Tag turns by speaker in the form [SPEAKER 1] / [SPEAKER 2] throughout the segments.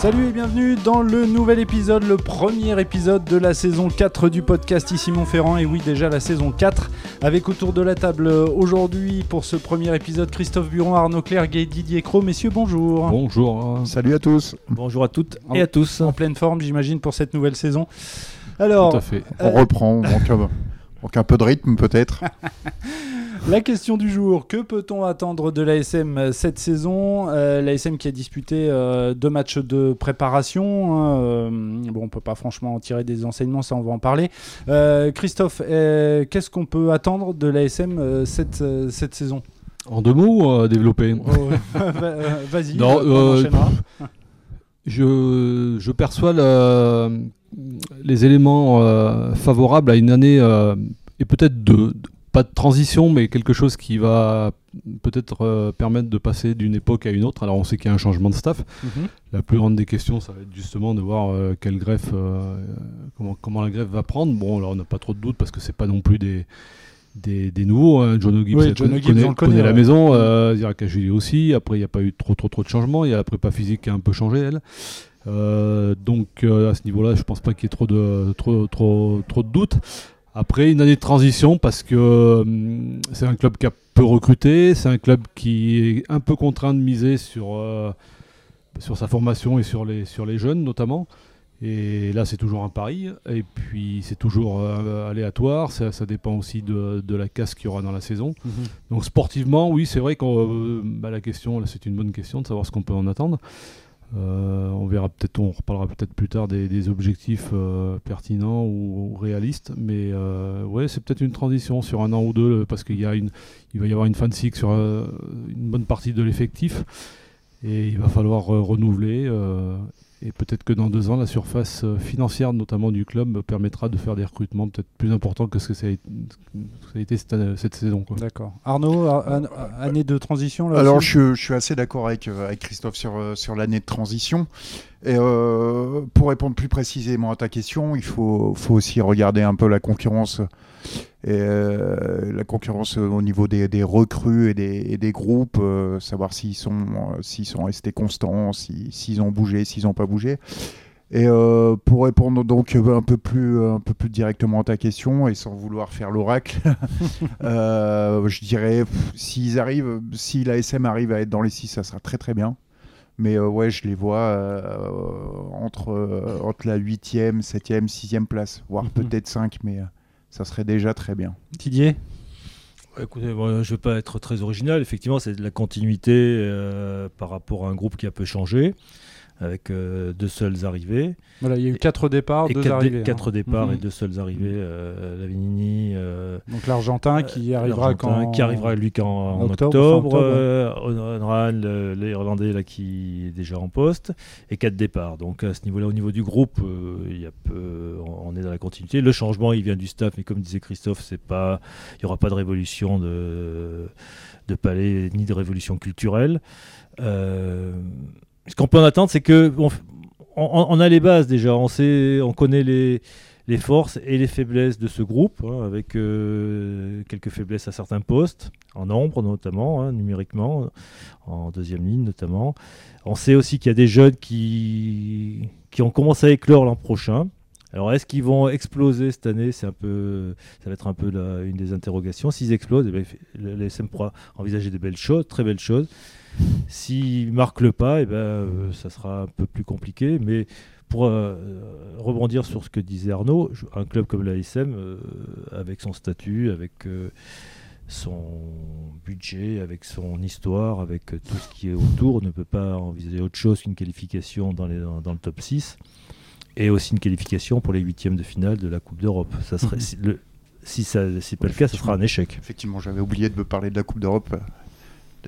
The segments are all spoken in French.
[SPEAKER 1] Salut et bienvenue dans le nouvel épisode, le premier épisode de la saison 4 du podcast Ici Montferrand. Et oui, déjà la saison 4, avec autour de la table aujourd'hui pour ce premier épisode Christophe Buron, Arnaud Clerc et Didier Cro. Messieurs, bonjour.
[SPEAKER 2] Bonjour.
[SPEAKER 3] Salut à tous.
[SPEAKER 4] Bonjour à toutes et à tous.
[SPEAKER 1] En pleine forme, j'imagine, pour cette nouvelle saison. Alors,
[SPEAKER 2] Tout à fait.
[SPEAKER 3] On reprend, on manque, un, manque un peu de rythme peut-être.
[SPEAKER 1] La question du jour, que peut-on attendre de l'ASM cette saison? Euh, L'ASM qui a disputé euh, deux matchs de préparation. hein, euh, bon, on peut pas franchement en tirer des enseignements, ça on va en parler. Euh, Christophe, qu'est-ce qu'on peut attendre de l'ASM cette, cette saison?
[SPEAKER 2] En deux mots, développer.
[SPEAKER 1] Oh, va- euh, Vas-y,
[SPEAKER 2] Non,
[SPEAKER 1] on.
[SPEAKER 2] Je, je perçois le- les éléments favorables à une année et peut-être deux. Pas de transition, mais quelque chose qui va peut-être euh, permettre de passer d'une époque à une autre. Alors on sait qu'il y a un changement de staff.
[SPEAKER 1] Mhm.
[SPEAKER 2] La plus grande des questions, ça va être justement de voir euh, quelle greffe, euh, comment, comment la greffe va prendre. Bon, là on n'a pas trop de doutes parce que c'est pas non plus des, des, des nouveaux. hein. John O'Gibbs
[SPEAKER 1] Oui,
[SPEAKER 2] connaît, la maison. Euh, Zirakashvili aussi. Après, il n'y a pas eu trop, trop, trop de changements. Il y a la prépa physique qui a un peu changé, elle. Donc à ce niveau-là, je pense pas qu'il y ait trop de, trop, trop, trop de doutes. Après, une année de transition parce que hum, c'est un club qui a peu recruté, c'est un club qui est un peu contraint de miser sur, euh, sur sa formation et sur les, sur les jeunes notamment. Et là, c'est toujours un pari. Et puis, c'est toujours euh, aléatoire. Ça, ça dépend aussi de, de la casse qu'il y aura dans la saison.
[SPEAKER 1] Mhm.
[SPEAKER 2] Donc, sportivement, oui, c'est vrai que la question, là, c'est une bonne question de savoir ce qu'on peut en attendre. Euh, on verra peut-être, on reparlera peut-être plus tard des, objectifs euh, pertinents ou, réalistes, mais euh, ouais, c'est peut-être une transition sur un an ou deux parce qu'il y a une, il va y avoir une fan sick sur une bonne partie de l'effectif et il va falloir renouveler. Euh, et peut-être que dans deux ans, la surface euh, financière, notamment du club, me permettra de faire des recrutements peut-être plus importants que ce que ça a été, ça a été cette, saison.
[SPEAKER 1] D'accord. Arnaud, année de transition là
[SPEAKER 3] Alors je, je suis assez d'accord avec, euh, avec Christophe sur, euh, sur l'année de transition. Et euh, pour répondre plus précisément à ta question, il faut, faut aussi regarder un peu la concurrence. Euh, la concurrence au niveau des, recrues et des, et des groupes, euh, savoir s'ils sont, s'ils sont restés constants, si- s'ils ont bougé, s'ils n'ont pas bougé. Et pour répondre donc un peu plus, un peu plus directement à ta question et sans vouloir faire l'oracle, je dirais s'ils arrivent, si la SM arrive à être dans les 6, ça sera très très bien. Mais euh, ouais, je les vois euh, entre, euh, entre la 8e, 7e, 6e place, voire
[SPEAKER 1] Mhm.
[SPEAKER 3] peut-être 5, mais euh, ça serait déjà très bien.
[SPEAKER 1] Didier
[SPEAKER 4] Ouais, Écoutez, je ne vais pas être très original. Effectivement, c'est de la continuité euh, par rapport à un groupe qui a peu changé, avec euh, deux seuls arrivés.
[SPEAKER 1] Voilà, il y a eu quatre départs,
[SPEAKER 4] et
[SPEAKER 1] deux
[SPEAKER 4] quatre, dé-
[SPEAKER 1] arrivées.
[SPEAKER 4] quatre
[SPEAKER 1] hein.
[SPEAKER 4] départs
[SPEAKER 1] Mhm.
[SPEAKER 4] et deux seuls arrivés. Euh, Lavinini, euh,
[SPEAKER 1] Donc l'Argentin qui arrivera
[SPEAKER 4] l'Argentin,
[SPEAKER 1] quand
[SPEAKER 4] qui arrivera lui qu'en en
[SPEAKER 1] octobre,
[SPEAKER 4] octobre,
[SPEAKER 1] octobre,
[SPEAKER 4] euh, l'Irlandais là qui est déjà en poste et quatre départs. Donc à ce niveau-là, au niveau du groupe, euh, il y a peu, on on est dans la continuité. Le changement, il vient du staff, mais comme disait Christophe, c'est pas, il y aura pas de révolution de de palais ni de révolution culturelle. Euh, ce qu'on peut en attendre, c'est que on, a les bases déjà, on sait, on connaît les forces et les faiblesses de ce groupe, hein, avec euh, quelques faiblesses à certains postes, en nombre notamment, hein, numériquement, en deuxième ligne notamment. On sait aussi qu'il y a des jeunes qui, qui ont commencé à éclore l'an prochain. Alors est-ce qu'ils vont exploser cette année? C'est un peu, ça va être un peu une des interrogations. S'ils explosent, eh ben, le le SM pourra envisager des belles choses, très belles choses. S'ils marquent le pas, eh ben, euh, ça sera un peu plus compliqué. Mais pour euh, rebondir sur ce que disait Arnaud, un club comme l'ASM, euh, avec son statut, avec euh, son budget, avec son histoire, avec euh, tout ce qui est autour, ne peut pas envisager autre chose qu'une qualification dans, les- dans- dans le top 6 et aussi une qualification pour les huitièmes de finale de la Coupe d'Europe. Ça serait,
[SPEAKER 1] Mhm.
[SPEAKER 4] si, le- si ça n'est pas le cas, ce sera un échec.
[SPEAKER 3] Effectivement, j'avais oublié de me parler de la Coupe d'Europe.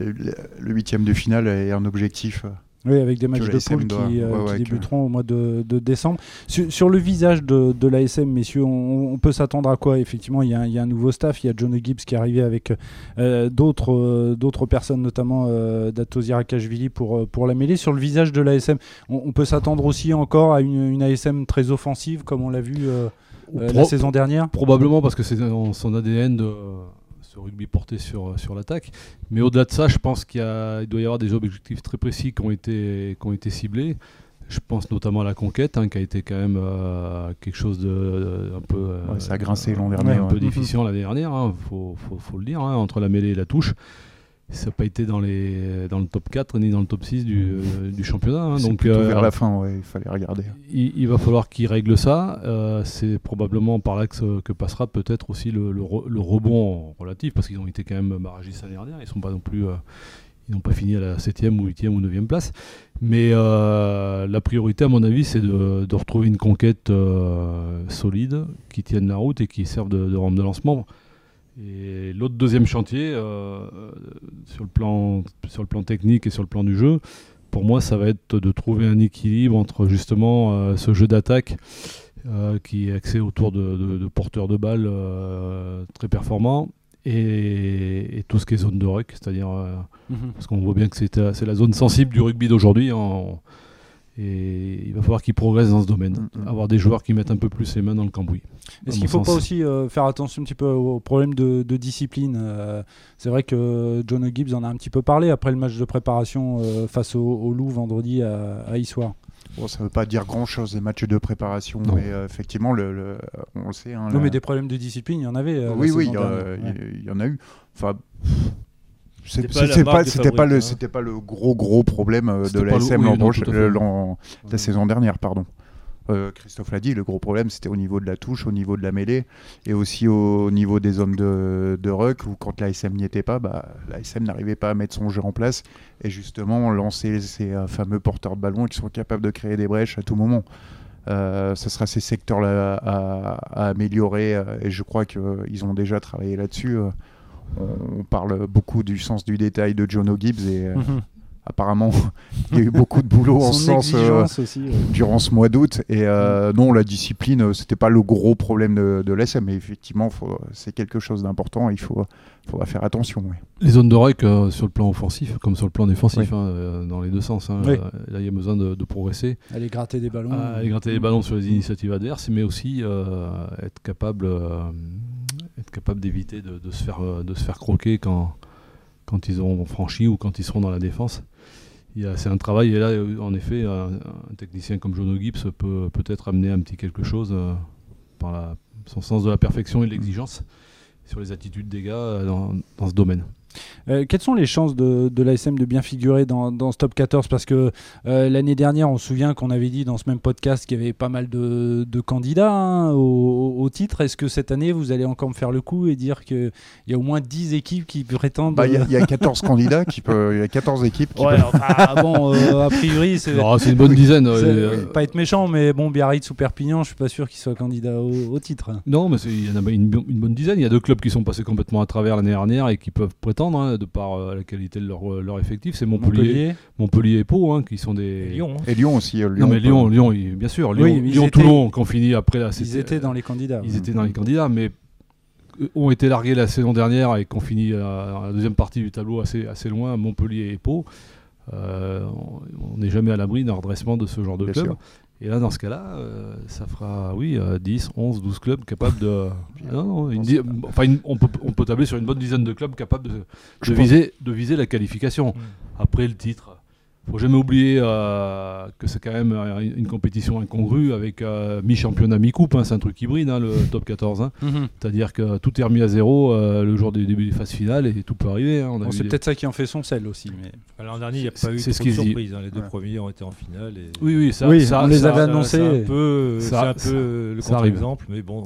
[SPEAKER 3] Le huitième de finale est un objectif euh,
[SPEAKER 1] Oui, avec des matchs de poule qui, euh,
[SPEAKER 3] ouais,
[SPEAKER 1] qui
[SPEAKER 3] ouais, que-
[SPEAKER 1] débuteront au mois de, de décembre. Sur, sur le visage de, de l'ASM, messieurs, on, on peut s'attendre à quoi? Effectivement, il y, a, un- il y a un nouveau staff. Il y a John Gibbs qui est arrivé avec euh, d'autres euh, d'autres personnes, notamment euh, Dato Zirakashvili pour, pour la mêlée. Sur le visage de l'ASM, on, on peut s'attendre aussi encore à une, une ASM très offensive, comme on l'a vu euh, euh, la saison dernière?
[SPEAKER 2] Probablement parce que c'est dans son ADN de ce rugby porté sur, sur l'attaque. Mais au-delà de ça, je pense qu'il doit y avoir des objectifs très précis qui ont été, qui ont été ciblés. Je pense notamment à la conquête, hein, qui a été quand même euh, quelque chose de, de- un peu. euh,
[SPEAKER 3] Ouais, ça a grincé l'an
[SPEAKER 2] ouais,
[SPEAKER 3] dernier,
[SPEAKER 2] un
[SPEAKER 3] ouais.
[SPEAKER 2] peu difficile l'année dernière, il faut, faut- faut le dire, hein, entre la mêlée et la touche. Ça n'a pas été dans, les, dans le top 4 ni dans le top 6 du, euh, du championnat. hein. Donc,
[SPEAKER 3] plutôt
[SPEAKER 2] euh,
[SPEAKER 3] vers la fin, ouais, il fallait regarder.
[SPEAKER 2] il, il va falloir qu'il règle ça. Euh, c'est probablement par là que, se- que passera peut-être aussi le, le re- le rebond relatif, parce qu'ils ont été quand même barragistes l'année dernière. Ils sont pas non plus, ils n'ont pas fini à la 7e ou 8e ou 9e place. Mais la priorité, à mon avis, c'est de, de retrouver une conquête solide, qui tienne la route et qui serve de, de rampe de lancement. Et l'autre deuxième chantier, euh, sur, le plan, sur le plan technique et sur le plan du jeu, pour moi, ça va être de trouver un équilibre entre justement euh, ce jeu d'attaque euh, qui est axé autour de, de- de porteurs de balles très performants et, et tout ce qui est zone de ruck, c'est-à-dire
[SPEAKER 1] Mhm.
[SPEAKER 2] parce qu'on voit bien que c'est la zone sensible du rugby d'aujourd'hui. hein, et il va falloir qu'ils progressent dans ce domaine.
[SPEAKER 3] Mhm.
[SPEAKER 2] Avoir des joueurs qui mettent un peu plus les mains dans le cambouis.
[SPEAKER 1] Est-ce qu'il ne faut pas aussi euh, faire attention un petit peu au problème de, de discipline euh, C'est vrai que John Gibbs en a un petit peu parlé après le match de préparation euh, face au, au Loup vendredi à, à Issoire.
[SPEAKER 3] Bon, ça ne veut pas dire grand-chose, les matchs de préparation,
[SPEAKER 2] Non.
[SPEAKER 3] mais euh, effectivement, le, le- on le sait. hein,
[SPEAKER 1] Non,
[SPEAKER 3] la-
[SPEAKER 1] mais des problèmes de discipline, il y en avait. euh,
[SPEAKER 3] oui, oui, il y, a- il y
[SPEAKER 1] Ouais.
[SPEAKER 3] a- il y en a eu. Enfin,
[SPEAKER 4] C'était pas la
[SPEAKER 3] le,
[SPEAKER 4] hein.
[SPEAKER 3] c'était pas le gros gros problème euh, de la SM l'an- la saison dernière, pardon. Euh, Christophe l'a dit, le gros problème c'était au niveau de la touche, au niveau de la mêlée et aussi au niveau des zones de, de ruck où quand l'ASM n'y était pas, bah, l'ASM n'arrivait pas à mettre son jeu en place et justement lancer ces euh, fameux porteurs de ballon qui sont capables de créer des brèches à tout moment. Euh, ce sera ces secteurs-là à, à améliorer euh, et je crois qu'ils ont déjà travaillé là-dessus. Euh, on, parle beaucoup du sens du détail de Jono Gibbs et euh,
[SPEAKER 1] Mhm.
[SPEAKER 3] Apparemment il y a eu beaucoup de boulot en ce sens. euh,
[SPEAKER 1] exigence aussi. ouais.
[SPEAKER 3] durant ce mois d'août. Et euh, non, la discipline, euh, c'était pas le gros problème de, de l'SM, mais effectivement, c'est quelque chose d'important. Il faut, faudra faire attention. ouais.
[SPEAKER 2] Les zones de rec euh, sur le plan offensif comme sur le plan défensif,
[SPEAKER 3] Oui.
[SPEAKER 2] hein, dans les deux sens. hein.
[SPEAKER 1] Oui.
[SPEAKER 2] Là, il y a besoin de, de progresser.
[SPEAKER 1] Aller gratter des ballons.
[SPEAKER 2] aller gratter les ballons sur les initiatives adverses, mais aussi euh, être capable, euh, être capable d'éviter de, de se faire, de se faire croquer quand, quand ils auront franchi ou quand ils seront dans la défense. C'est un travail, et là, euh, en effet, un, technicien comme Jono Gibbs peut peut-être amener un petit quelque chose euh, par son sens de la perfection et de l'exigence sur les attitudes des gars euh, dans ce domaine.
[SPEAKER 1] Euh, quelles sont les chances de, de l'ASM de bien figurer dans, dans ce top 14 Parce que euh, l'année dernière, on se souvient qu'on avait dit dans ce même podcast qu'il y avait pas mal de, de candidats hein, au, au titre. Est-ce que cette année, vous allez encore me faire le coup et dire qu'il y a au moins 10 équipes qui prétendent.
[SPEAKER 3] Bah, Il y, a- il y a 14 candidats, qui y a 14 équipes qui
[SPEAKER 1] Ouais,
[SPEAKER 3] peuvent-
[SPEAKER 1] enfin, bon, euh, a priori, c'est.
[SPEAKER 2] Une bonne dizaine. euh,
[SPEAKER 1] pas être méchant, mais bon, Biarritz ou Perpignan, je suis pas sûr qu'ils soient candidats au, au titre.
[SPEAKER 2] Non, mais c'est- il y en a une bonne dizaine. Il y a deux clubs qui sont passés complètement à travers l'année dernière et qui peuvent prétendre, hein, de par euh, la qualité de leur, euh, leur effectif. C'est Montpellier, Montpellier, et Pau, hein, qui sont des.
[SPEAKER 4] Lyon. hein.
[SPEAKER 3] Et Lyon aussi. euh,
[SPEAKER 2] Non, mais Lyon, Lyon, bien sûr. Lyon,
[SPEAKER 1] Oui,
[SPEAKER 2] Lyon
[SPEAKER 1] étaient-
[SPEAKER 2] Toulon, qui ont fini après la.
[SPEAKER 1] Ils étaient dans les candidats.
[SPEAKER 2] Ils étaient dans les candidats, mais ont été largués la saison dernière et qui ont fini euh, dans la deuxième partie du tableau assez, assez loin, Montpellier et Pau. Euh, on on n'est jamais à l'abri d'un redressement de ce genre de
[SPEAKER 3] Bien
[SPEAKER 2] club.
[SPEAKER 3] sûr.
[SPEAKER 2] Et là, dans ce cas-là, euh, ça fera oui, euh, 10, 11, 12 clubs capables de. Non, non, une di- enfin, une- on, peut, on peut tabler sur une bonne dizaine de clubs capables de, viser, de viser la qualification.
[SPEAKER 4] Mm.
[SPEAKER 2] Après le titre, faut jamais oublier euh, que c'est quand même euh, une compétition incongrue avec euh, mi-championnat, mi-coupe. hein, c'est un truc hybride, hein, le top 14. hein.
[SPEAKER 1] Mhm.
[SPEAKER 2] C'est-à-dire que tout est remis à zéro euh, le jour du début des phases finales et tout peut arriver. hein.
[SPEAKER 1] Bon, c'est
[SPEAKER 2] des-
[SPEAKER 1] peut-être ça qui en fait son sel aussi. Mais...
[SPEAKER 4] L'an dernier, il n'y a pas eu de hein. Les deux
[SPEAKER 3] Ouais.
[SPEAKER 4] premiers ont été en finale. Et...
[SPEAKER 2] Oui, oui, ça,
[SPEAKER 1] Oui,
[SPEAKER 2] ça-
[SPEAKER 1] on les avait
[SPEAKER 4] Ça,
[SPEAKER 1] annoncé.
[SPEAKER 4] C'est un peu,
[SPEAKER 2] Ça-
[SPEAKER 4] un peu le contre-exemple, mais bon.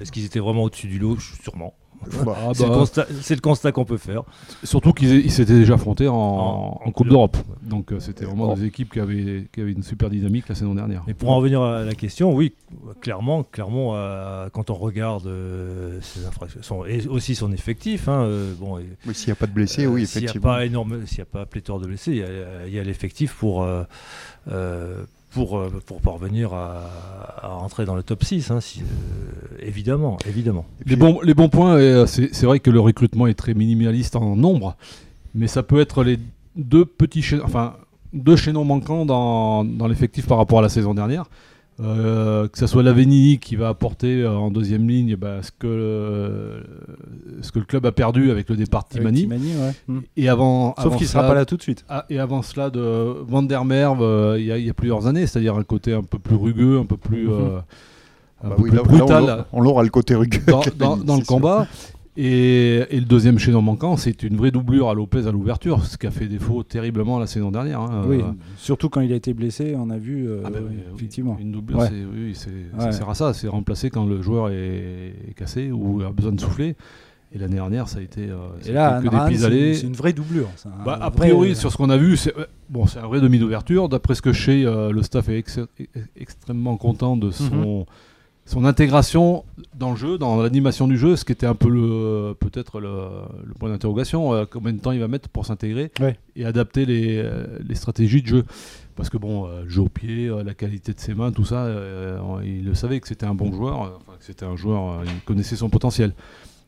[SPEAKER 4] Est-ce qu'ils étaient vraiment au-dessus du lot? Sûrement.
[SPEAKER 3] Faudra-
[SPEAKER 2] Ah
[SPEAKER 4] C'est le
[SPEAKER 2] bah,
[SPEAKER 4] constat- c'est le constat qu'on peut faire.
[SPEAKER 2] Surtout qu'ils ils s'étaient déjà affrontés en,
[SPEAKER 4] En-
[SPEAKER 2] en Coupe d'Europe. Donc euh, c'était vraiment des équipes qui avaient, qui avaient une super dynamique la saison dernière.
[SPEAKER 4] Mais pour en revenir à la question, oui, clairement, clairement, euh, quand on regarde euh, ses infractions, son- et aussi son effectif, hein, euh, bon, et-
[SPEAKER 3] Oui, s'il n'y a pas de blessés,
[SPEAKER 4] euh,
[SPEAKER 3] oui,
[SPEAKER 4] s'il n'y a
[SPEAKER 3] effectivement.
[SPEAKER 4] pas énorme, s'il n'y a pas pléthore de blessés, il y a- il y a, l'effectif pour euh, euh, pour euh, pour parvenir à, à rentrer dans le top 6, hein, si, euh, évidemment, évidemment.
[SPEAKER 3] Puis-
[SPEAKER 2] Les bons, les bons points, euh, c'est c'est vrai que le recrutement est très minimaliste en nombre, mais ça peut être les deux petits chaînons, enfin deux chaînons manquants dans, dans l'effectif par rapport à la saison dernière. Euh, que ce soit Lavenini qui va apporter euh, en deuxième ligne bah, ce, que, euh, ce que le club a perdu avec le départ de Timani.
[SPEAKER 1] Timani, ouais. Mm.
[SPEAKER 2] Et avant,
[SPEAKER 1] Sauf
[SPEAKER 2] avant
[SPEAKER 1] qu'il sera
[SPEAKER 2] cela-
[SPEAKER 1] pas là tout de suite.
[SPEAKER 2] Ah, et avant cela, de Van der Merwe, euh, il y, a- il y a plusieurs années, c'est-à-dire un côté un peu plus rugueux, un peu plus,
[SPEAKER 1] Mhm.
[SPEAKER 2] euh, un
[SPEAKER 3] Bah
[SPEAKER 2] peu
[SPEAKER 3] oui,
[SPEAKER 2] plus
[SPEAKER 3] là, là, on
[SPEAKER 2] brutal
[SPEAKER 3] l'aura- on l'aura le côté rugueux.
[SPEAKER 2] dans, le combat. Et, et le deuxième chaînon manquant, c'est une vraie doublure à Lopez à l'ouverture, ce qui a fait défaut terriblement la saison dernière. hein.
[SPEAKER 1] Oui,
[SPEAKER 2] Euh,
[SPEAKER 1] surtout quand il a été blessé, on a vu, euh,
[SPEAKER 2] ah oui,
[SPEAKER 1] oui, effectivement.
[SPEAKER 2] Une doublure,
[SPEAKER 1] Ouais.
[SPEAKER 2] oui, ça sert à ça, c'est remplacer quand le joueur est, est cassé ou a besoin de souffler. Et l'année dernière, ça a été, euh, ça
[SPEAKER 1] Et
[SPEAKER 2] a
[SPEAKER 1] là,
[SPEAKER 2] été que
[SPEAKER 1] Anne
[SPEAKER 2] des pis-aller.
[SPEAKER 1] c'est une vraie doublure. un
[SPEAKER 2] Bah, a
[SPEAKER 1] vrai-
[SPEAKER 2] priori, sur ce qu'on a vu, c'est ouais, bon, c'est un vrai demi d'ouverture. D'après ce que je sais, euh, le staff est ex- extrêmement content de son, son intégration dans le jeu, dans l'animation du jeu, ce qui était un peu le peut-être le, le point d'interrogation. euh, combien de temps il va mettre pour s'intégrer
[SPEAKER 1] Ouais.
[SPEAKER 2] et adapter les, euh, les stratégies de jeu Parce que bon, euh, le jeu au pied, la qualité de ses mains, tout ça, il le savait que c'était un bon joueur, enfin, que c'était un joueur, il connaissait son potentiel.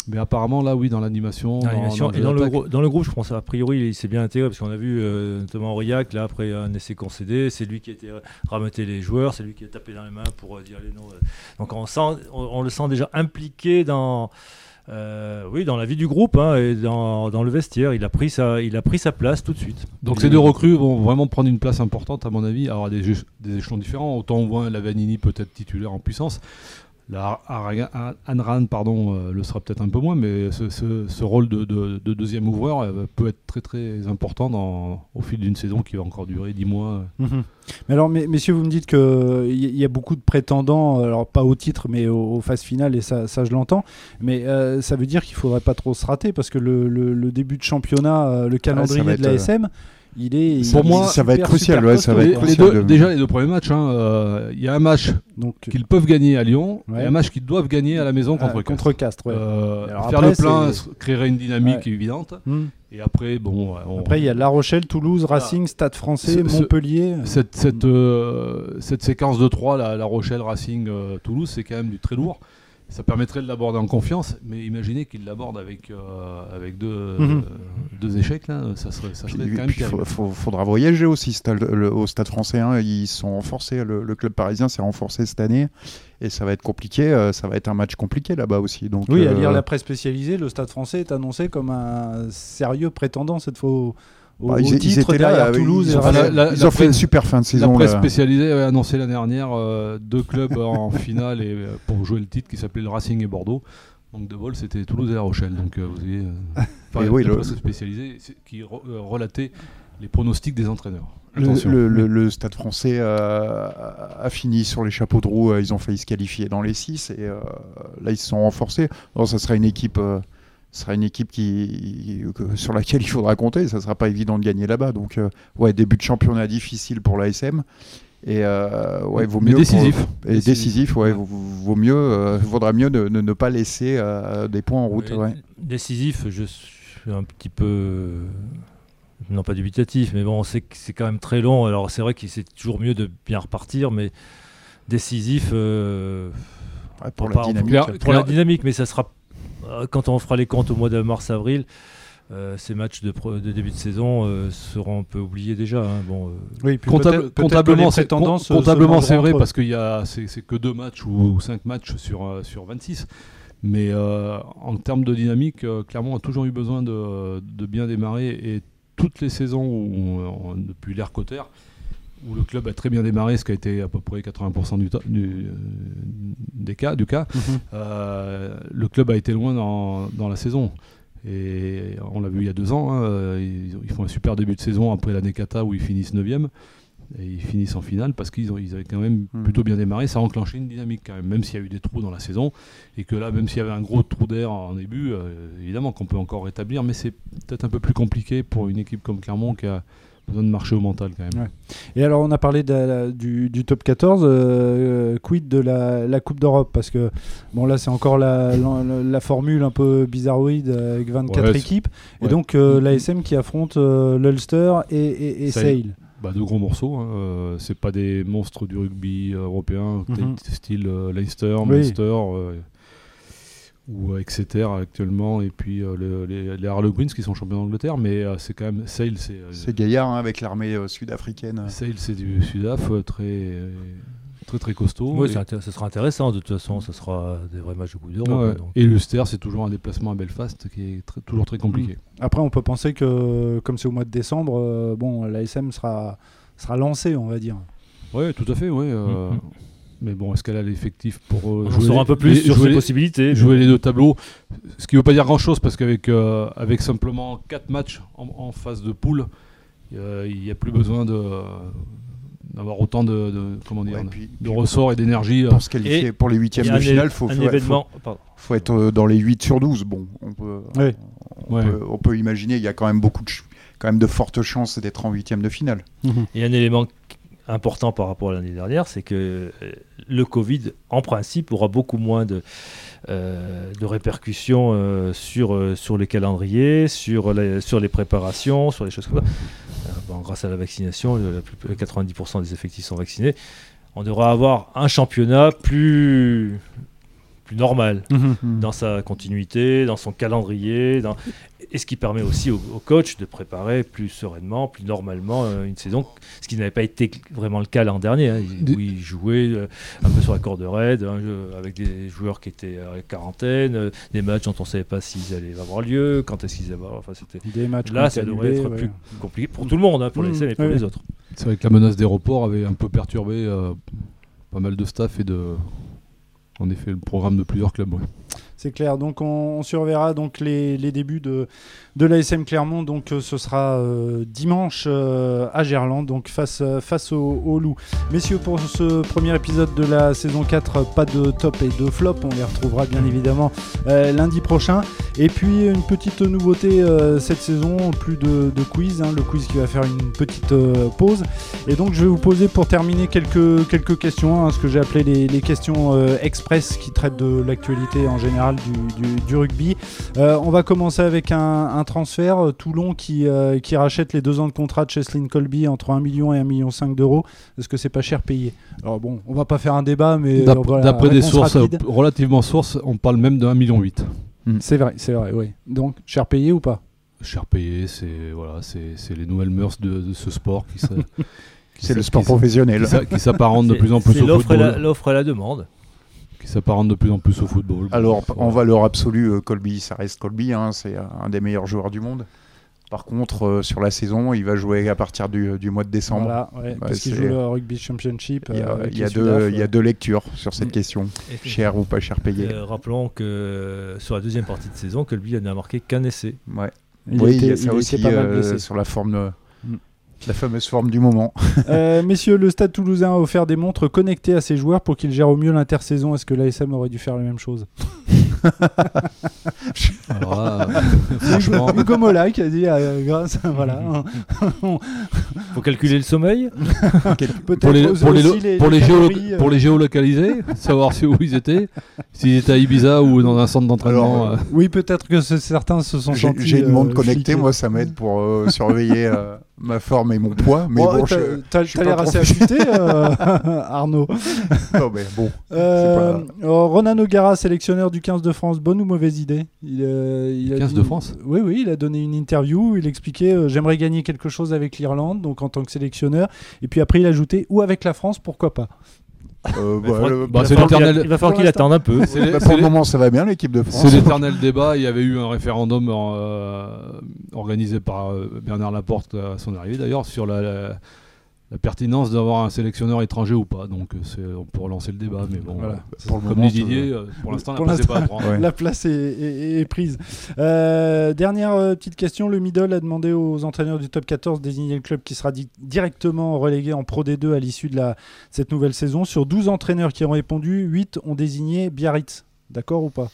[SPEAKER 2] Mais apparemment, là, oui, dans l'animation.
[SPEAKER 4] Dans
[SPEAKER 2] dans- le
[SPEAKER 4] et
[SPEAKER 2] jeu
[SPEAKER 4] dans le,
[SPEAKER 2] d'attaque,
[SPEAKER 4] grou- dans le groupe, je pense a priori il s'est bien intégré parce qu'on a vu euh, notamment Aurillac là après un essai concédé, c'est lui qui a été rameuté les joueurs, c'est lui qui a tapé dans les mains pour euh, dire les noms. euh. Donc on sent, on, on le sent déjà impliqué dans. euh, oui, dans la vie du groupe hein, et dans, dans le vestiaire, il a pris sa, il a pris sa place tout de suite.
[SPEAKER 2] Donc ces deux recrues vont vraiment prendre une place importante à mon avis, alors à des échelons différents. Autant on voit Lavanini peut-être titulaire en puissance. La Anran pardon, euh, le sera peut-être un peu moins, mais ce, ce- ce rôle de, de- de deuxième ouvreur euh, peut être très très important dans, au fil d'une saison qui va encore durer 10 mois.
[SPEAKER 1] Mhm. Mais alors, mes- messieurs, vous me dites qu'il y, y a beaucoup de prétendants, alors pas au titre, mais aux, aux phases finales, et ça, ça je l'entends. Mais euh, ça veut dire qu'il faudrait pas trop se rater, parce que le, le- le début de championnat, le calendrier de la
[SPEAKER 3] être, euh,
[SPEAKER 1] SM, il est.
[SPEAKER 3] Pour
[SPEAKER 1] il
[SPEAKER 3] moi, ça va être crucial,
[SPEAKER 1] super
[SPEAKER 3] ouais, ça va
[SPEAKER 1] costaud,
[SPEAKER 3] être
[SPEAKER 2] Les-
[SPEAKER 1] quoi.
[SPEAKER 2] les
[SPEAKER 3] crucial
[SPEAKER 2] deux-
[SPEAKER 3] de-
[SPEAKER 2] déjà les deux premiers matchs, hein, euh, il y a un match
[SPEAKER 1] Donc,
[SPEAKER 2] qu'ils peuvent gagner à Lyon
[SPEAKER 1] Ouais.
[SPEAKER 2] et un match qu'ils doivent gagner à la maison
[SPEAKER 1] euh,
[SPEAKER 2] contre Castres.
[SPEAKER 1] contre Castres, ouais.
[SPEAKER 2] Euh, faire
[SPEAKER 1] après,
[SPEAKER 2] le plein créerait une dynamique
[SPEAKER 1] Ouais.
[SPEAKER 2] évidente.
[SPEAKER 1] Mhm.
[SPEAKER 2] Et après, bon, on-
[SPEAKER 1] Après, il y a La Rochelle, Toulouse, Racing, Stade français,
[SPEAKER 2] Ce-
[SPEAKER 1] Montpellier.
[SPEAKER 2] cette, cette, euh, cette séquence de 3, la, la Rochelle, Racing, euh, Toulouse, c'est quand même du très lourd. Ça permettrait de l'aborder en confiance, mais imaginez qu'il l'aborde avec, euh, avec deux,
[SPEAKER 1] Mhm.
[SPEAKER 2] euh, deux échecs, là, ça serait, ça
[SPEAKER 3] Puis,
[SPEAKER 2] serait quand même
[SPEAKER 3] puis
[SPEAKER 2] terrible.
[SPEAKER 3] faut- faut- faudra voyager aussi stade- le- au stade français. hein. Ils sont renforcés, le, le club parisien s'est renforcé cette année et ça va être compliqué. euh, ça va être un match compliqué là-bas aussi. Donc,
[SPEAKER 1] Oui, à
[SPEAKER 3] euh,
[SPEAKER 1] lire la presse spécialisée, le Stade français est annoncé comme un sérieux prétendant cette fois au, au-
[SPEAKER 3] bah,
[SPEAKER 1] au
[SPEAKER 3] ils, ils
[SPEAKER 1] titre
[SPEAKER 3] là,
[SPEAKER 1] derrière
[SPEAKER 3] euh,
[SPEAKER 1] Toulouse
[SPEAKER 3] Ils ont,
[SPEAKER 2] la- la-
[SPEAKER 3] ils
[SPEAKER 2] la
[SPEAKER 3] ont fait une
[SPEAKER 2] presse-
[SPEAKER 3] super fin de
[SPEAKER 2] La
[SPEAKER 3] saison.
[SPEAKER 2] presse
[SPEAKER 3] là.
[SPEAKER 2] spécialisée avait annoncé l'année dernière euh, deux clubs en finale et, euh, pour jouer le titre qui s'appelait le Racing et Bordeaux. Donc de vol, c'était Toulouse et La Rochelle. Donc euh, vous voyez, euh,
[SPEAKER 3] Et oui,
[SPEAKER 2] la
[SPEAKER 3] le-
[SPEAKER 2] presse spécialisée qui re- euh, relatait les pronostics des entraîneurs.
[SPEAKER 3] Le, le- le- stade français euh, a fini sur les chapeaux de roue. euh, Ils ont failli se qualifier dans les 6 et euh, là ils se sont renforcés. Alors, ça sera une équipe, euh, ça sera une équipe qui, que- sur laquelle il faudra compter. Ça sera pas évident de gagner là-bas. Donc euh, ouais, début de championnat difficile pour l'ASM. Et euh, ouais, vaut
[SPEAKER 2] Mais
[SPEAKER 3] mieux
[SPEAKER 2] décisif.
[SPEAKER 3] pour- et décisif, ouais, vaut, vaut mieux, euh, vaudra mieux de, de ne pas laisser euh, des points en route.
[SPEAKER 4] Ouais. Décisif, je suis un petit peu. Non, pas dubitatif, mais bon, on sait que c'est quand même très long. Alors, c'est vrai que c'est toujours mieux de bien repartir, mais décisif. euh,
[SPEAKER 3] Ouais, pour la dynamique.
[SPEAKER 2] Claire-
[SPEAKER 4] pour la dynamique, mais ça sera. Euh, Quand on fera les comptes au mois de mars-avril, euh, ces matchs de, début de saison euh, seront un peu oubliés déjà. hein. Bon, euh,
[SPEAKER 1] Oui,
[SPEAKER 2] Comptable- comptablement, c'est comptablement, c'est vrai parce qu'il y a c'est que deux matchs ou, ou cinq matchs sur sur 26. Mais euh, en termes de dynamique, euh, Clermont a toujours eu besoin de, de bien démarrer et toutes les saisons où, on- depuis l'ère Cotter, où le club a très bien démarré, ce qui a été à peu près 80% du, du, euh, des cas, du cas,
[SPEAKER 1] Mhm.
[SPEAKER 2] euh, le club a été loin dans, dans la saison. Et on l'a vu il y a deux ans, hein, ils, ils font un super début de saison après l'année Cata où ils finissent 9e. Et ils finissent en finale parce qu'ils ont- ils avaient quand même
[SPEAKER 3] Mhm.
[SPEAKER 2] plutôt bien démarré. Ça a enclenché une dynamique quand même, même s'il y a eu des trous dans la saison. Et que là, même s'il y avait un gros trou d'air en début, euh, évidemment qu'on peut encore rétablir. Mais c'est peut-être un peu plus compliqué pour une équipe comme Clermont qui a besoin de marcher au mental quand même.
[SPEAKER 1] Ouais. Et alors, on a parlé de la- du, du top 14, euh, quid de la, la Coupe d'Europe? Parce que, bon, là, c'est encore la, formule un peu bizarroïde avec 24
[SPEAKER 2] Ouais,
[SPEAKER 1] équipes. Et donc, euh, l'ASM qui affronte euh, l'Ulster et, et, et
[SPEAKER 2] Sale. Bah, de gros morceaux. Hein. euh, c'est pas des monstres du rugby euh, européen,
[SPEAKER 1] Mhm.
[SPEAKER 2] peut-être style euh, Leicester,
[SPEAKER 1] Oui.
[SPEAKER 2] Munster euh, ou euh, Exeter actuellement, et puis euh, le- les, les Harlequins qui sont champions d'Angleterre. Mais euh, c'est quand même Sale, c'est euh,
[SPEAKER 3] C'est gaillard hein, avec l'armée euh, sud-africaine.
[SPEAKER 2] Sale, c'est du Sudaf euh, très très très costaud.
[SPEAKER 4] Oui,
[SPEAKER 2] Et-
[SPEAKER 4] ce sera intéressant. De toute façon, ce sera des vrais matchs de Coupe d'Europe.
[SPEAKER 2] Ouais,
[SPEAKER 4] donc.
[SPEAKER 2] Et l'Ulster, c'est toujours un déplacement à Belfast qui est très- toujours très compliqué.
[SPEAKER 1] Après, on peut penser que, comme c'est au mois de décembre, euh, bon, l'ASM sera, sera lancé, on va dire.
[SPEAKER 2] Oui, tout à fait. Ouais, euh,
[SPEAKER 4] Mhm.
[SPEAKER 2] Mais bon, est-ce qu'elle a l'effectif pour euh, jouer
[SPEAKER 4] saura
[SPEAKER 2] les-
[SPEAKER 4] un peu plus
[SPEAKER 2] les-
[SPEAKER 4] sur
[SPEAKER 2] jouer
[SPEAKER 4] ses
[SPEAKER 2] les-
[SPEAKER 4] possibilités.
[SPEAKER 2] jouer les deux tableaux. Ce qui ne veut pas dire grand-chose parce qu'avec euh, avec simplement 4 matchs en, en phase de poule, euh, il n'y a plus besoin de euh, d'avoir autant de, de- comment dire
[SPEAKER 3] Ouais,
[SPEAKER 2] de-
[SPEAKER 3] puis-
[SPEAKER 2] de
[SPEAKER 3] puis
[SPEAKER 2] ressorts et d'énergie.
[SPEAKER 3] Pour se qualifier
[SPEAKER 4] Et
[SPEAKER 3] pour les
[SPEAKER 4] Il
[SPEAKER 3] huitièmes
[SPEAKER 4] y a
[SPEAKER 3] de
[SPEAKER 4] un,
[SPEAKER 3] finale,
[SPEAKER 4] é-
[SPEAKER 3] faut, faut-
[SPEAKER 4] événement. pardon.
[SPEAKER 3] faut être dans les 8 sur 12. Bon, on peut,
[SPEAKER 1] Ouais.
[SPEAKER 3] on,
[SPEAKER 2] Ouais.
[SPEAKER 3] peut, on peut imaginer, il y a quand même beaucoup de, quand même de fortes chances d'être en huitième de finale.
[SPEAKER 4] Et un élément important par rapport à l'année dernière, c'est que euh, le Covid, en principe, aura beaucoup moins de, euh, répercussions euh, sur, sur les calendriers, sur les, sur les préparations, sur les choses comme ça. Bon, grâce à la vaccination, le- la plus- 90% des effectifs sont vaccinés. On devra avoir un championnat plus, plus normal dans sa continuité, dans son calendrier, dans... et ce qui permet aussi au, au coach de préparer plus sereinement, plus normalement euh, une saison, ce qui n'avait pas été vraiment le cas l'an dernier, hein, où il jouait euh, un peu sur la corde raide, jeu avec des joueurs qui étaient à la quarantaine, euh, des matchs dont on ne savait pas s'ils allaient avoir lieu, quand est-ce qu'ils allaient avoir... Enfin, c'était...
[SPEAKER 1] Des matchs
[SPEAKER 4] Là, ça devrait être
[SPEAKER 1] ouais.
[SPEAKER 4] plus compliqué pour tout le monde, hein, pour les
[SPEAKER 1] Mmh,
[SPEAKER 4] SM et pour
[SPEAKER 1] ouais.
[SPEAKER 4] les autres.
[SPEAKER 2] C'est vrai que la menace des reports avait un peu perturbé euh, pas mal de staff et de en effet le programme de plusieurs clubs.
[SPEAKER 1] C'est clair. Donc on, on surveillera donc les, les débuts de, de l'ASM Clermont. Donc euh, ce sera euh, dimanche euh, à Gerland, donc face, face au, Loup. Messieurs, pour ce premier épisode de la saison 4, pas de top et de flop. On les retrouvera bien évidemment lundi prochain. Et puis une petite nouveauté cette saison, plus de, quiz. hein, le quiz qui va faire une petite pause. Et donc je vais vous poser pour terminer quelques, questions, hein, ce que j'ai appelé les, questions express qui traitent de l'actualité en général du, rugby. On va commencer avec un transfert, euh, Toulon qui, euh, qui rachète les deux ans de contrat de Cheslin Colby entre 1 million et 1 million 5 d'euros. Est-ce que c'est pas cher payé? Alors bon, on va pas faire un débat, mais euh, voilà,
[SPEAKER 2] D'après des sources
[SPEAKER 1] rapide.
[SPEAKER 2] relativement sources, on parle même de 1,8 million.
[SPEAKER 1] C'est vrai, c'est vrai, oui. Donc, cher payé ou pas?
[SPEAKER 2] Cher payé, c'est voilà, c'est c'est les nouvelles mœurs de, de ce sport qui
[SPEAKER 3] C'est le sport
[SPEAKER 2] qui
[SPEAKER 3] professionnel.
[SPEAKER 2] qui s'a- qui s'apparente de plus en plus au football.
[SPEAKER 4] l'offre et la demande.
[SPEAKER 2] Qui s'apparente de plus en plus au football.
[SPEAKER 3] Alors, en valeur absolue, euh, Colby, ça reste Colby, hein, c'est un des meilleurs joueurs du monde. Par contre, euh, sur la saison, il va jouer à partir du, du mois de décembre.
[SPEAKER 1] Voilà, ouais,
[SPEAKER 3] Ouais,
[SPEAKER 1] parce qu'il joue le Rugby Championship.
[SPEAKER 3] Il y a,
[SPEAKER 1] euh, avec
[SPEAKER 3] il y a
[SPEAKER 1] les
[SPEAKER 3] deux,
[SPEAKER 1] Sudaf,
[SPEAKER 3] il y a
[SPEAKER 1] euh.
[SPEAKER 3] deux lectures sur cette
[SPEAKER 1] Mm.
[SPEAKER 3] question. Cher ou pas cher payé.
[SPEAKER 4] Euh, rappelons que euh, sur la deuxième partie de saison, Colby n'a marqué qu'un essai.
[SPEAKER 3] Ouais.
[SPEAKER 1] Il
[SPEAKER 3] oui,
[SPEAKER 1] était-
[SPEAKER 3] il y a ça
[SPEAKER 1] il
[SPEAKER 3] aussi
[SPEAKER 1] pas mal
[SPEAKER 3] euh,
[SPEAKER 1] blessé.
[SPEAKER 3] sur la forme, de-. La fameuse forme du moment.
[SPEAKER 1] Euh, messieurs, le Stade Toulousain a offert des montres connectées à ses joueurs pour qu'ils gèrent au mieux l'intersaison. Est-ce que l'ASM aurait dû faire la même chose?
[SPEAKER 2] Alors euh, franchement,
[SPEAKER 1] Hugo Mola qui a dit euh, grâce, voilà.
[SPEAKER 4] Faut calculer le sommeil.
[SPEAKER 1] Peut-être
[SPEAKER 2] pour les, pour les, pour les, géolo-
[SPEAKER 1] euh,
[SPEAKER 2] pour les géolocaliser, savoir si, où ils étaient, s'ils étaient à Ibiza ou dans un centre d'entraînement. Euh,
[SPEAKER 1] Oui, peut-être que ce- certains se sont sentis.
[SPEAKER 3] j'ai une montre
[SPEAKER 1] euh,
[SPEAKER 3] connectée, moi ça m'aide pour euh, surveiller euh, ma forme et mon poids. Mais
[SPEAKER 1] Oh,
[SPEAKER 3] bon,
[SPEAKER 1] t'as-
[SPEAKER 3] je-
[SPEAKER 1] t'as
[SPEAKER 3] je suis
[SPEAKER 1] t'as
[SPEAKER 3] pas
[SPEAKER 1] l'air assez affûté, euh, Arnaud.
[SPEAKER 3] non, mais bon.
[SPEAKER 1] Euh, oh, Ronan O'Gara, sélectionneur du 15 de France, bonne ou mauvaise idée? Il, euh, il a
[SPEAKER 2] 15
[SPEAKER 1] dit-
[SPEAKER 2] de France?
[SPEAKER 1] Oui, oui, il a donné une interview, il expliquait euh, j'aimerais gagner quelque chose avec l'Irlande, donc en tant que sélectionneur. Et puis après, il a ajouté ou avec la France, pourquoi pas?
[SPEAKER 3] Euh, bah,
[SPEAKER 2] bah,
[SPEAKER 4] il
[SPEAKER 2] c'est
[SPEAKER 4] va falloir qu'il
[SPEAKER 2] l'éternel-
[SPEAKER 4] a- Il va falloir
[SPEAKER 1] pour
[SPEAKER 4] qu'il attende un peu.
[SPEAKER 2] les-
[SPEAKER 3] bah, pour le moment, ça va bien l'équipe de France.
[SPEAKER 2] C'est l'éternel débat. Il y avait eu un référendum euh, organisé par euh, Bernard Laporte à son arrivée d'ailleurs sur la, la- la pertinence d'avoir un sélectionneur étranger ou pas. Donc euh, c'est- on peut relancer le débat, mais bon,
[SPEAKER 1] Voilà.
[SPEAKER 2] euh,
[SPEAKER 3] Pour le
[SPEAKER 2] comme
[SPEAKER 3] moment,
[SPEAKER 2] dit Didier, euh, pour l'instant, la place est pas à.
[SPEAKER 3] Ouais.
[SPEAKER 1] La place est, est- est prise. Euh, dernière petite question. Le Middle a demandé aux entraîneurs du top 14 de désigner le club qui sera di- directement relégué en Pro D2 à l'issue de la, cette nouvelle saison. Sur 12 entraîneurs qui ont répondu, 8 ont désigné Biarritz. D'accord ou pas?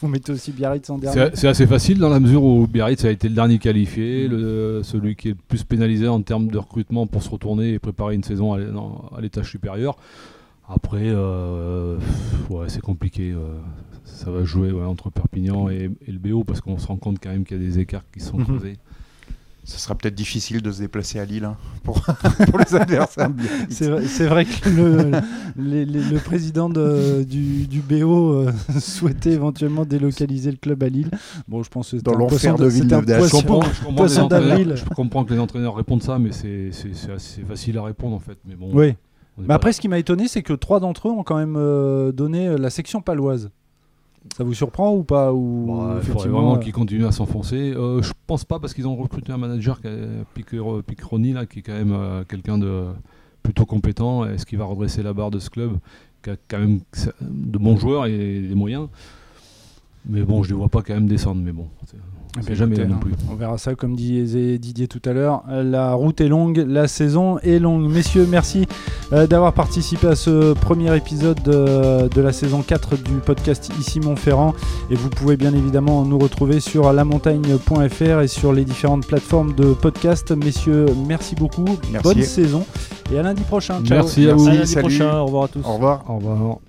[SPEAKER 1] Vous mettez aussi Biarritz en dernier
[SPEAKER 2] C'est assez facile dans la mesure où Biarritz a été le dernier qualifié, le- celui qui est le plus pénalisé en termes de recrutement pour se retourner et préparer une saison à l'étage supérieur. Après, euh, ouais, c'est compliqué. euh, ça va jouer ouais, entre Perpignan et, et le BO parce qu'on se rend compte quand même qu'il y a des écarts qui sont
[SPEAKER 1] Mhm.
[SPEAKER 2] creusés.
[SPEAKER 3] Ce sera peut-être difficile de se déplacer à Lille hein, pour, pour les adversaires.
[SPEAKER 1] C'est vrai, c'est vrai que le, les- les- le président de- du, du BO euh, souhaitait éventuellement délocaliser le club à Lille. Bon, je pense que
[SPEAKER 3] Dans l'enfer de Villeneuve
[SPEAKER 2] Je
[SPEAKER 3] d'Ascq.
[SPEAKER 2] je comprends que les entraîneurs répondent ça, mais c'est c'est- c'est assez facile à répondre en fait. Mais bon,
[SPEAKER 1] Oui. Mais après, ce qui m'a étonné, c'est que trois d'entre eux ont quand même euh, donné euh, la section paloise. Ça vous surprend ou pas ou
[SPEAKER 2] Bon, il faudrait
[SPEAKER 1] effectivement,
[SPEAKER 2] vraiment
[SPEAKER 1] euh,
[SPEAKER 2] qu'ils continuent à s'enfoncer. Euh, je pense pas parce qu'ils ont recruté un manager, Pic- Picroni, là, qui est quand même euh, quelqu'un de plutôt compétent. Est-ce qu'il va redresser la barre de ce club qui a quand même de bons joueurs et des moyens? Mais bon, je ne les vois pas quand même descendre. Mais bon, jamais non plus.
[SPEAKER 1] On verra ça comme disait Didier tout à l'heure. Euh, La route est longue, la saison est longue. Messieurs, merci euh, d'avoir participé à ce premier épisode de, de la saison 4 du podcast Ici Montferrand. Et vous pouvez bien évidemment nous retrouver sur lamontagne.fr et sur les différentes plateformes de podcast. Messieurs, merci beaucoup.
[SPEAKER 3] Merci.
[SPEAKER 1] Bonne saison et à lundi prochain. Ciao.
[SPEAKER 2] Merci à vous.
[SPEAKER 4] À lundi
[SPEAKER 3] salut.
[SPEAKER 4] prochain, au revoir à tous.
[SPEAKER 3] Au revoir.
[SPEAKER 2] Au revoir.